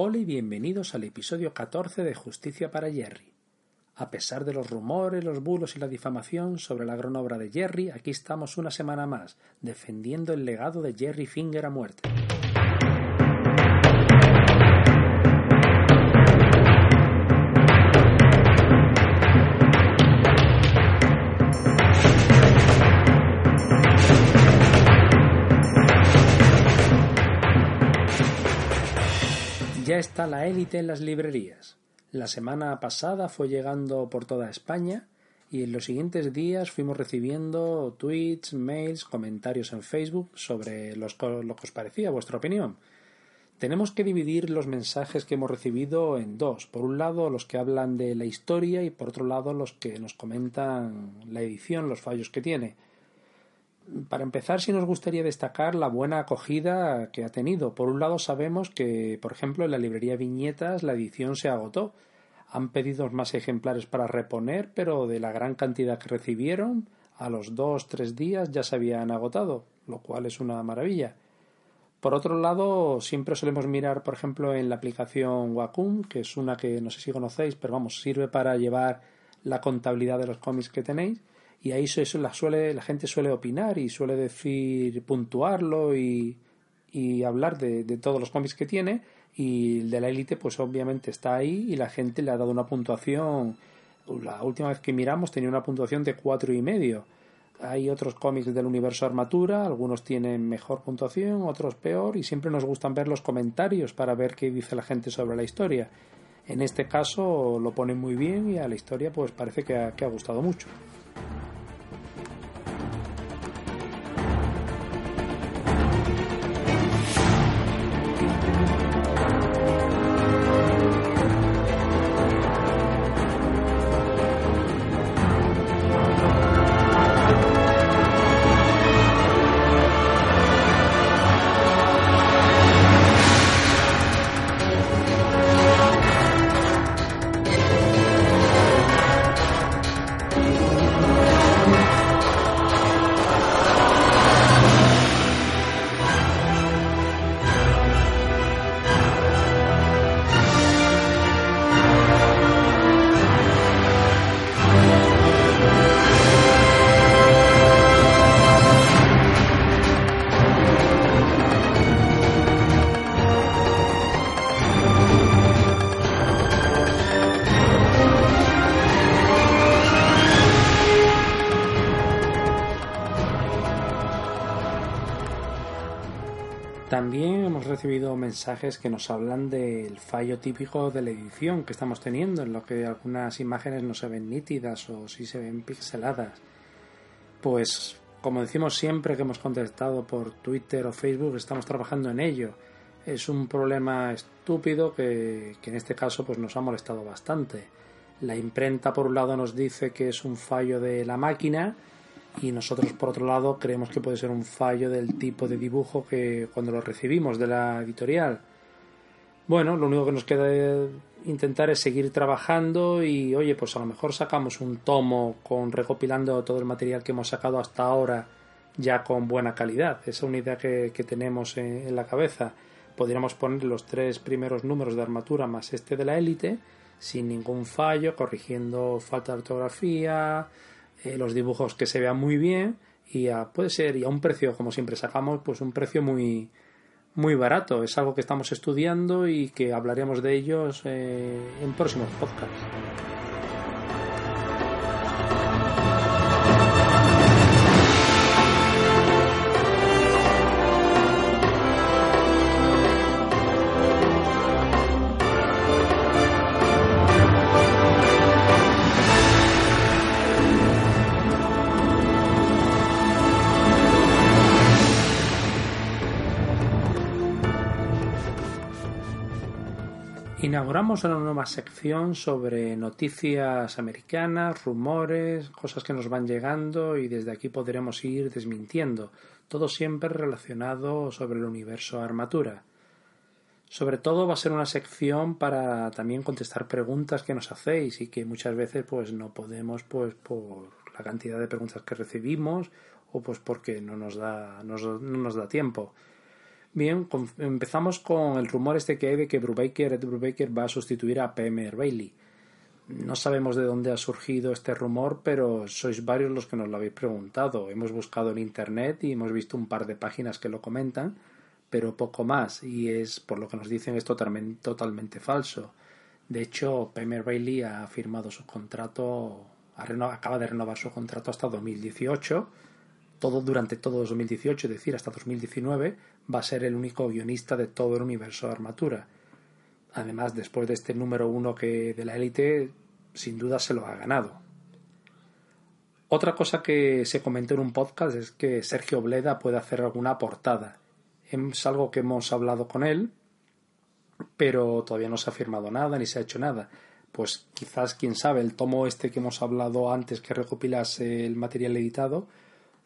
Hola y bienvenidos al episodio 14 de Justicia para Jerry. A pesar de los rumores, los bulos y la difamación sobre la gran obra de Jerry, aquí estamos una semana más, defendiendo el legado de Jerry Finger a muerte. Está la élite en las librerías. La semana pasada fue llegando por toda España y en los siguientes días fuimos recibiendo tweets, mails, comentarios en Facebook sobre lo que os parecía, vuestra opinión. Tenemos que dividir los mensajes que hemos recibido en dos. Por un lado, los que hablan de la historia y por otro lado, los que nos comentan la edición, los fallos que tiene. Para empezar, sí nos gustaría destacar la buena acogida que ha tenido. Por un lado, sabemos que, por ejemplo, en la librería Viñetas la edición se agotó. Han pedido más ejemplares para reponer, pero de la gran cantidad que recibieron, a los dos, tres días ya se habían agotado, lo cual es una maravilla. Por otro lado, siempre solemos mirar, por ejemplo, en la aplicación Wacom, que es una que no sé si conocéis, pero vamos, sirve para llevar la contabilidad de los cómics que tenéis y ahí eso la, suele, la gente suele opinar y suele decir, puntuarlo y, y hablar de, de, todos los cómics que tiene. Y el de la élite pues obviamente está ahí y la gente le ha dado una puntuación. La última vez que miramos tenía una puntuación de cuatro y medio. Hay otros cómics del universo armatura algunos tienen mejor puntuación otros peor y siempre nos gustan ver los comentarios para ver qué dice la gente sobre la historia. En este caso lo ponen muy bien y a la historia pues parece que que ha gustado mucho También hemos recibido mensajes que nos hablan del fallo típico de la edición que estamos teniendo, en lo que algunas imágenes no se ven nítidas o si se ven pixeladas. Pues, como decimos siempre que hemos contestado por Twitter o Facebook, estamos trabajando en ello. Es un problema estúpido que, que en este caso pues nos ha molestado bastante. La imprenta por un lado nos dice que es un fallo de la máquina y nosotros por otro lado creemos que puede ser un fallo del tipo de dibujo que cuando lo recibimos de la editorial. Bueno, lo único que nos queda intentar es seguir trabajando y oye, pues a lo mejor sacamos un tomo con recopilando todo el material que hemos sacado hasta ahora ya con buena calidad. Esa unidad que, que tenemos en, en, la cabeza. Podríamos poner los tres primeros números de armatura más este de la élite sin ningún fallo, corrigiendo falta de ortografía, eh, los dibujos que se vean muy bien y a, puede ser y a un precio como siempre sacamos pues un precio muy muy barato. Es algo que estamos estudiando y que hablaremos de ellos eh, en próximos podcasts Inauguramos una nueva sección sobre noticias americanas, rumores, cosas que nos van llegando y desde aquí podremos ir desmintiendo, todo siempre relacionado sobre el universo armatura. Sobre todo va a ser una sección para también contestar preguntas que nos hacéis y que muchas veces pues no podemos pues por la cantidad de preguntas que recibimos o pues porque no nos da, no nos da tiempo. Bien, empezamos con el rumor este que hay de que Brubaker, Ed Brubaker va a sustituir a PM Bailey. No sabemos de dónde ha surgido este rumor, pero sois varios los que nos lo habéis preguntado. Hemos buscado en internet y hemos visto un par de páginas que lo comentan, pero poco más, y es por lo que nos dicen es totalmente, falso. De hecho, PM Bailey ha firmado su contrato, acaba de renovar su contrato hasta 2018 todo durante todo 2018, es decir, hasta 2019, va a ser el único guionista de todo el universo de Armatura. Además, después de este número uno que de la élite, sin duda se lo ha ganado. Otra cosa que se comentó en un podcast es que Sergio Bleda puede hacer alguna portada. Es algo que hemos hablado con él, pero todavía no se ha firmado nada ni se ha hecho nada. Pues quizás, quién sabe, el tomo este que hemos hablado antes que recopilase el material editado,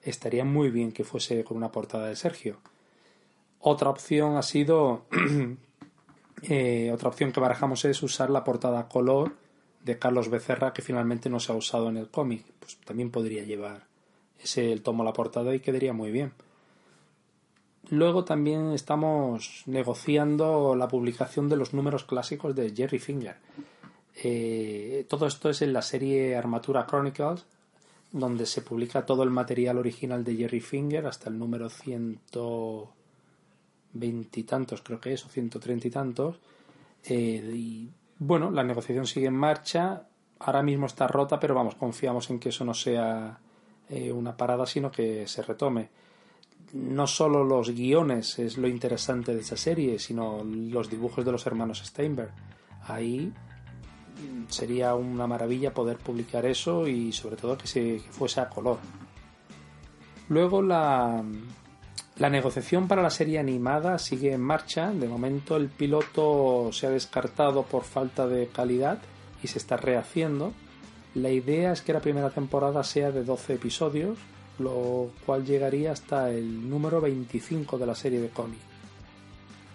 estaría muy bien que fuese con una portada de Sergio. Otra opción ha sido. Eh, otra opción que barajamos es usar la portada color de Carlos Becerra que finalmente no se ha usado en el cómic. Pues también podría llevar ese el tomo la portada y quedaría muy bien. Luego también estamos negociando la publicación de los números clásicos de Jerry Finger. Eh, todo esto es en la serie Armatura Chronicles, donde se publica todo el material original de Jerry Finger hasta el número ciento veintitantos, creo que es, o ciento treinta y tantos. Eh, bueno, la negociación sigue en marcha. Ahora mismo está rota, pero vamos, confiamos en que eso no sea eh, una parada, sino que se retome. No solo los guiones es lo interesante de esa serie, sino los dibujos de los hermanos Steinberg. Ahí sería una maravilla poder publicar eso y sobre todo que, se, fuese a color. Luego la, la negociación para la serie animada sigue en marcha. De momento el piloto se ha descartado por falta de calidad y se está rehaciendo. La idea es que la primera temporada sea de 12 episodios, lo cual llegaría hasta el número 25 de la serie de cómics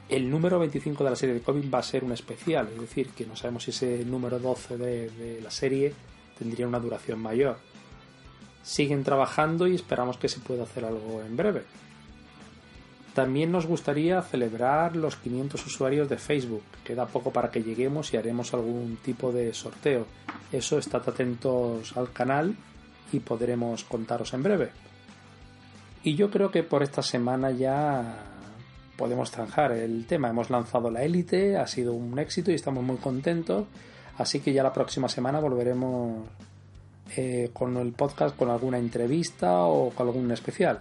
el número 25 de la serie de cómic va a ser un especial, es decir, que no sabemos si ese número 12 de, la serie tendría una duración mayor. Siguen trabajando y esperamos que se pueda hacer algo en breve. También nos gustaría celebrar los 500 usuarios de Facebook. Queda poco para que lleguemos y haremos algún tipo de sorteo. Eso, estad atentos al canal y podremos contaros en breve. Y yo creo que por esta semana ya podemos zanjar el tema. Hemos lanzado la élite, ha sido un éxito y estamos muy contentos. Así que ya la próxima semana volveremos eh, con el podcast con alguna entrevista o con algún especial.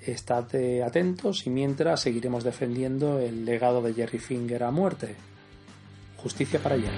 Estad atentos y mientras seguiremos defendiendo el legado de Jerry Finger a muerte. Justicia para allá.